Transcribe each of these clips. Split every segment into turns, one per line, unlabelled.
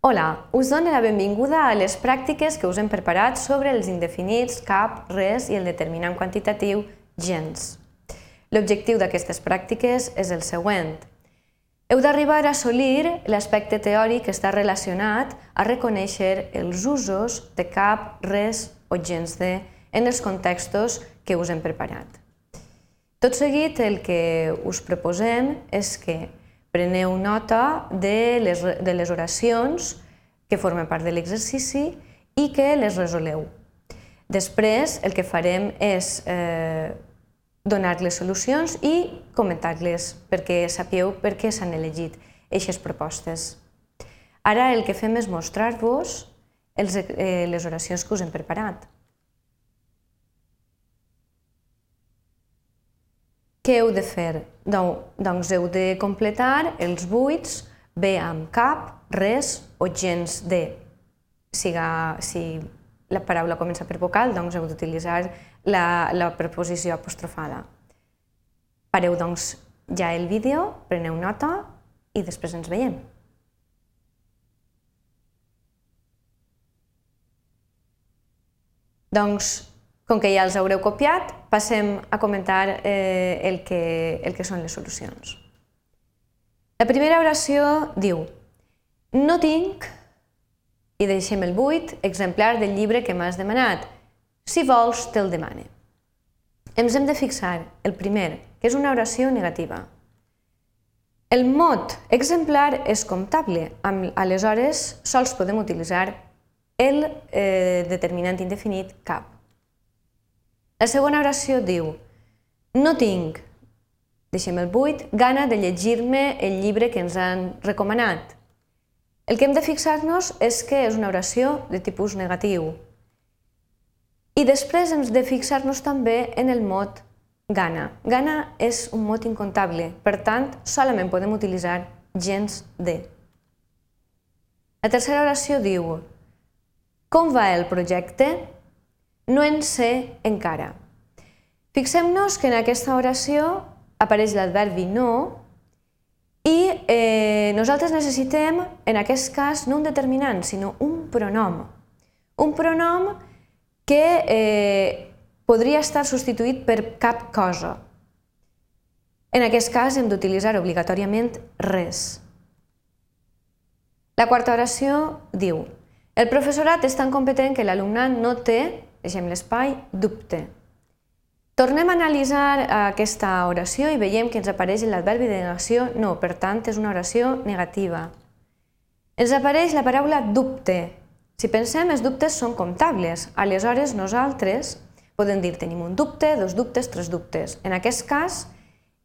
Hola, us dono la benvinguda a les pràctiques que us hem preparat sobre els indefinits cap, res i el determinant quantitatiu gens. L'objectiu d'aquestes pràctiques és el següent. Heu d'arribar a assolir l'aspecte teòric que està relacionat a reconèixer els usos de cap, res o gens de en els contextos que us hem preparat. Tot seguit, el que us proposem és que preneu nota de les, de les oracions que formen part de l'exercici i que les resoleu. Després, el que farem és eh, donar-les solucions i comentar-les perquè sapigueu per què s'han elegit aquestes propostes. Ara el que fem és mostrar-vos eh, les oracions que us hem preparat. Què heu de fer? Doncs heu de completar els buits bé amb cap, res o gens de. Siga, si la paraula comença per vocal, doncs heu d'utilitzar la, la preposició apostrofada. Pareu doncs ja el vídeo, preneu nota i després ens veiem. Doncs com que ja els haureu copiat, passem a comentar eh, el, que, el que són les solucions. La primera oració diu No tinc, i deixem el buit, exemplar del llibre que m'has demanat. Si vols, te'l demane. Ens hem de fixar el primer, que és una oració negativa. El mot exemplar és comptable, aleshores sols podem utilitzar el eh, determinant indefinit cap. La segona oració diu No tinc, deixem el buit, gana de llegir-me el llibre que ens han recomanat. El que hem de fixar-nos és que és una oració de tipus negatiu. I després hem de fixar-nos també en el mot gana. Gana és un mot incontable, per tant, solament podem utilitzar gens de. La tercera oració diu Com va el projecte? No en sé encara. Fixem-nos que en aquesta oració apareix l'adverbi no i eh, nosaltres necessitem, en aquest cas, no un determinant, sinó un pronom. Un pronom que eh, podria estar substituït per cap cosa. En aquest cas hem d'utilitzar obligatòriament res. La quarta oració diu El professorat és tan competent que l'alumnat no té deixem l'espai, dubte. Tornem a analitzar aquesta oració i veiem que ens apareix l'adverbi de negació no, per tant és una oració negativa. Ens apareix la paraula dubte. Si pensem, els dubtes són comptables. Aleshores, nosaltres podem dir tenim un dubte, dos dubtes, tres dubtes. En aquest cas,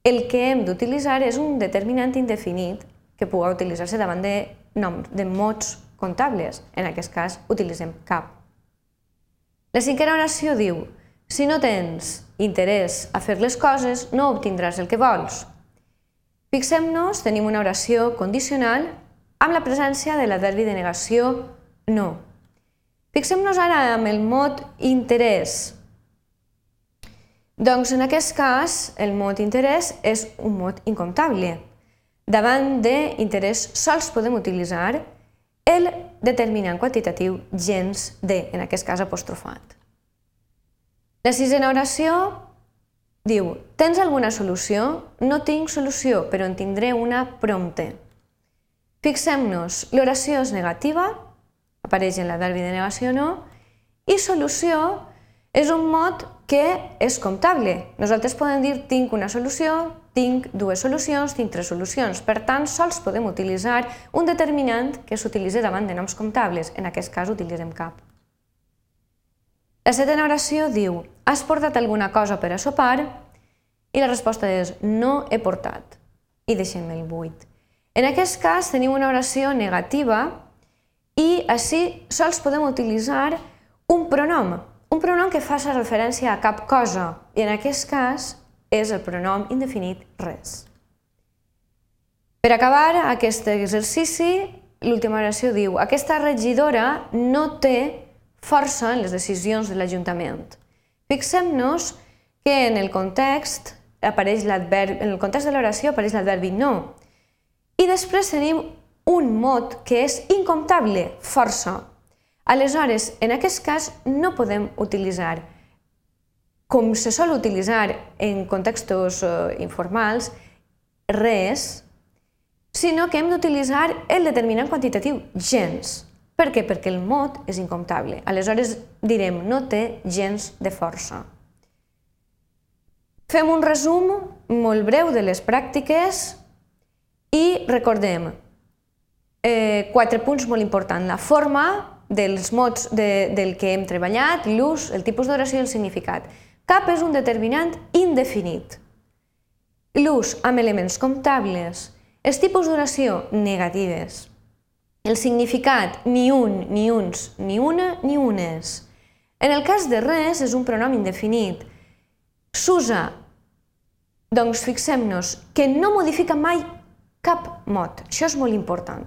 el que hem d'utilitzar és un determinant indefinit que pugui utilitzar-se davant de, nom, de mots comptables. En aquest cas, utilitzem cap. La cinquena oració diu si no tens interès a fer les coses, no obtindràs el que vols. Fixem-nos, tenim una oració condicional amb la presència de l'adverbi de negació no. Fixem-nos ara amb el mot interès. Doncs en aquest cas, el mot interès és un mot incomptable. Davant d'interès sols podem utilitzar el determinant quantitatiu gens de, en aquest cas apostrofat. La sisena oració diu, tens alguna solució? No tinc solució, però en tindré una prompte. Fixem-nos, l'oració és negativa, apareix en l'adverbi de negació no, i solució és un mot que és comptable. Nosaltres podem dir tinc una solució, tinc dues solucions, tinc tres solucions. Per tant, sols podem utilitzar un determinant que s'utilitza davant de noms comptables. En aquest cas utilitzem cap. La setena oració diu Has portat alguna cosa per a sopar? I la resposta és No he portat. I deixem el buit. En aquest cas tenim una oració negativa i així sols podem utilitzar un pronom, un pronom que faci referència a cap cosa. I en aquest cas és el pronom indefinit res. Per acabar aquest exercici, l'última oració diu aquesta regidora no té força en les decisions de l'Ajuntament. Fixem-nos que en el context apareix l'adverbi, en el context de l'oració apareix l'adverbi no. I després tenim un mot que és incomptable, força. Aleshores, en aquest cas, no podem utilitzar, com se sol utilitzar en contextos eh, informals, res, sinó que hem d'utilitzar el determinant quantitatiu, gens. Per què? Perquè el mot és incomptable. Aleshores direm, no té gens de força. Fem un resum molt breu de les pràctiques i recordem eh, quatre punts molt importants. La forma dels mots de, del que hem treballat, l'ús, el tipus d'oració i el significat. Cap és un determinant indefinit. L'ús amb elements comptables, els tipus d'oració negatives, el significat ni un, ni uns, ni una, ni unes. En el cas de res és un pronom indefinit. S'usa, doncs fixem-nos, que no modifica mai cap mot. Això és molt important.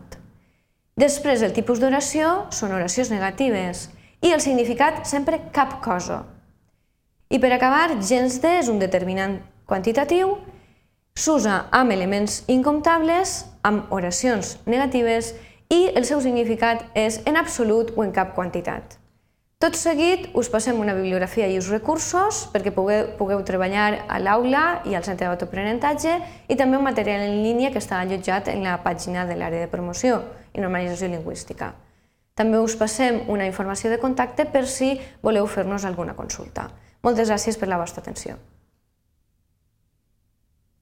Després, el tipus d'oració són oracions negatives i el significat sempre cap cosa. I per acabar, gens de és un determinant quantitatiu S'usa amb elements incomptables, amb oracions negatives i el seu significat és en absolut o en cap quantitat. Tot seguit us passem una bibliografia i uns recursos perquè pugueu, pugueu treballar a l'aula i al centre d'autoaprenentatge i també un material en línia que està allotjat en la pàgina de l'àrea de promoció i normalització lingüística. També us passem una informació de contacte per si voleu fer-nos alguna consulta. Moltes gràcies per la vostra atenció.